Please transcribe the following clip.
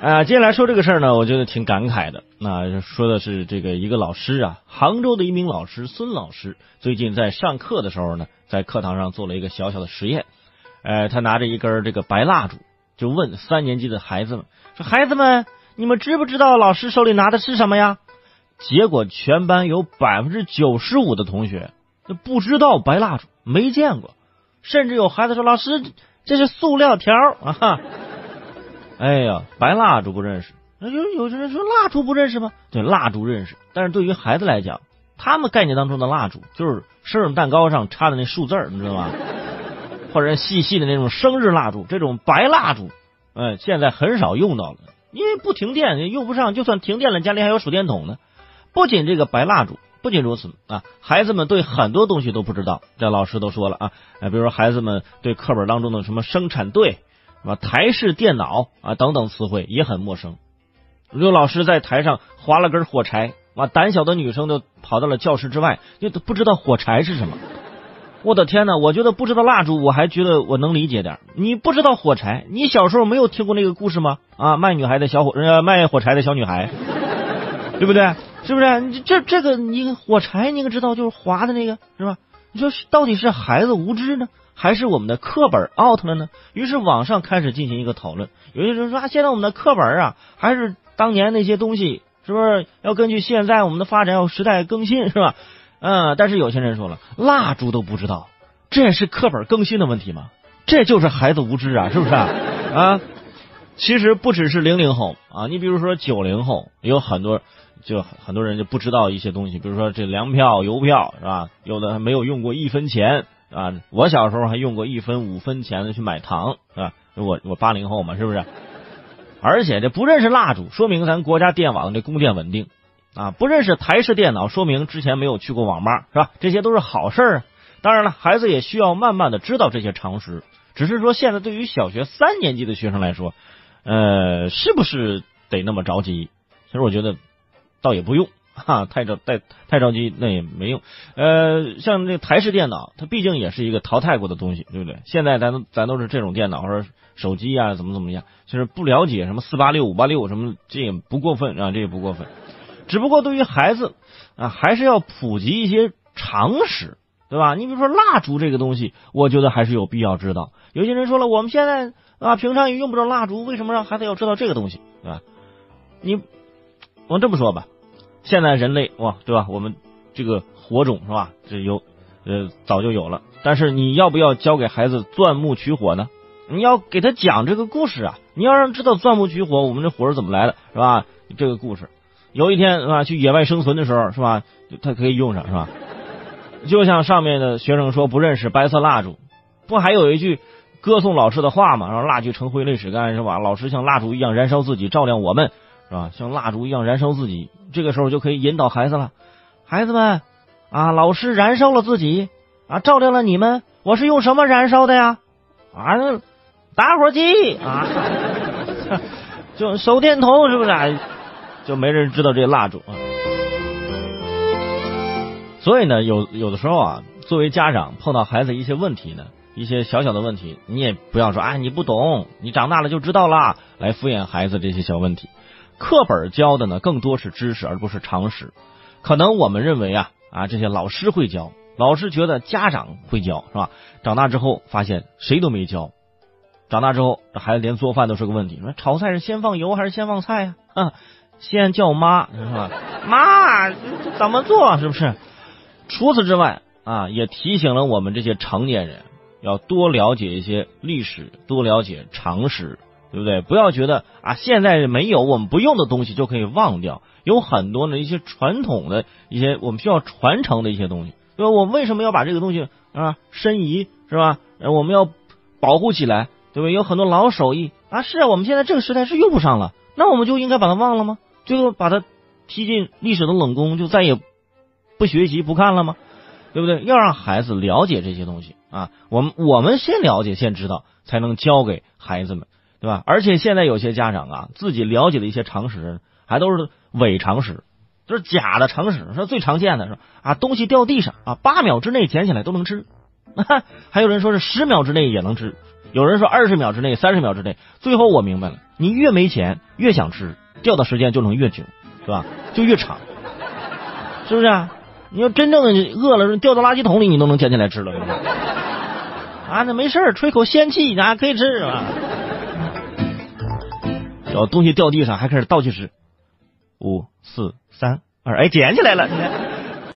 啊，接下来说这个事儿呢，我觉得挺感慨的。那说的是这个一个老师啊，杭州的一名老师孙老师，最近在上课的时候呢，在课堂上做了一个小小的实验。呃，他拿着一根这个白蜡烛，就问三年级的孩子们说：“孩子们，你们知不知道老师手里拿的是什么呀？”结果全班有百分之九十五的同学不知道白蜡烛，没见过，甚至有孩子说：“老师，这是塑料条啊！”哎呀，白蜡烛不认识，有有些人说蜡烛不认识吗？对，蜡烛认识，但是对于孩子来讲，他们概念当中的蜡烛就是生日蛋糕上插的那数字你知道吗？或者细细的那种生日蜡烛，这种白蜡烛，哎，现在很少用到了，因为不停电用不上，就算停电了，家里还有手电筒呢。不仅这个白蜡烛，不仅如此啊，孩子们对很多东西都不知道。这老师都说了啊，比如说孩子们对课本当中的什么生产队。啊，台式电脑啊，等等词汇也很陌生。刘老师在台上划了根火柴，啊，胆小的女生都跑到了教室之外，就不知道火柴是什么。我的天哪！我觉得不知道蜡烛，我还觉得我能理解点。你不知道火柴，你小时候没有听过那个故事吗？啊，卖女孩的小火，呃，卖火柴的小女孩，对不对？是不是？这这个你火柴你可知道，就是划的那个是吧？你说到底是孩子无知呢？还是我们的课本 out 了呢？于是网上开始进行一个讨论。有些人说啊，现在我们的课本啊，还是当年那些东西，是不是要根据现在我们的发展要时代更新，是吧？嗯，但是有些人说了，蜡烛都不知道，这是课本更新的问题吗？这就是孩子无知啊，是不是啊？啊，其实不只是零零后啊，你比如说九零后，有很多就很多人就不知道一些东西，比如说这粮票、邮票，是吧？有的没有用过一分钱。啊，我小时候还用过一分五分钱的去买糖，是吧？我我八零后嘛，是不是？而且这不认识蜡烛，说明咱国家电网这供电稳定啊；不认识台式电脑，说明之前没有去过网吧，是吧？这些都是好事啊。当然了，孩子也需要慢慢的知道这些常识。只是说，现在对于小学三年级的学生来说，呃，是不是得那么着急？其实我觉得，倒也不用。哈，太着太太着急那也没用。呃，像这台式电脑，它毕竟也是一个淘汰过的东西，对不对？现在咱咱都是这种电脑或者手机啊，怎么怎么样，就是不了解什么四八六五八六什么，这也不过分啊，这也不过分。只不过对于孩子啊，还是要普及一些常识，对吧？你比如说蜡烛这个东西，我觉得还是有必要知道。有些人说了，我们现在啊，平常也用不着蜡烛，为什么让孩子要知道这个东西，对吧？你我这么说吧。现在人类哇，对吧？我们这个火种是吧？这有呃早就有了，但是你要不要教给孩子钻木取火呢？你要给他讲这个故事啊！你要让知道钻木取火，我们这火是怎么来的，是吧？这个故事，有一天啊？去野外生存的时候是吧？他可以用上是吧？就像上面的学生说不认识白色蜡烛，不还有一句歌颂老师的话吗？让蜡炬成灰泪始干是吧？老师像蜡烛一样燃烧自己，照亮我们。是吧？像蜡烛一样燃烧自己，这个时候就可以引导孩子了。孩子们啊，老师燃烧了自己啊，照亮了你们。我是用什么燃烧的呀？啊，打火机啊，就手电筒是不是？就没人知道这蜡烛啊。所以呢，有有的时候啊，作为家长碰到孩子一些问题呢，一些小小的问题，你也不要说啊，你不懂，你长大了就知道了，来敷衍孩子这些小问题。课本教的呢，更多是知识，而不是常识。可能我们认为啊啊，这些老师会教，老师觉得家长会教，是吧？长大之后发现谁都没教。长大之后，这孩子连做饭都是个问题。说炒菜是先放油还是先放菜呀？啊，先叫妈是吧？妈，怎么做？是不是？除此之外啊，也提醒了我们这些成年人，要多了解一些历史，多了解常识。对不对？不要觉得啊，现在没有我们不用的东西就可以忘掉，有很多的一些传统的一些我们需要传承的一些东西，对吧？我为什么要把这个东西啊申遗是吧？我们要保护起来，对吧？有很多老手艺啊，是啊，我们现在这个时代是用不上了，那我们就应该把它忘了吗？最后把它踢进历史的冷宫，就再也不学习不看了吗？对不对？要让孩子了解这些东西啊，我们我们先了解先知道，才能教给孩子们。对吧？而且现在有些家长啊，自己了解的一些常识，还都是伪常识，就是假的常识。说最常见的是啊，东西掉地上啊，八秒之内捡起来都能吃；还有人说是十秒之内也能吃。有人说二十秒之内、三十秒之内。最后我明白了，你越没钱越想吃，掉的时间就能越久，是吧？就越长，是不是？啊？你要真正的饿了，掉到垃圾桶里，你都能捡起来吃了。啊，那没事吹口仙气，啊，可以吃是吧。然后东西掉地上，还开始倒计时，五四三二，哎，捡起来了，你看。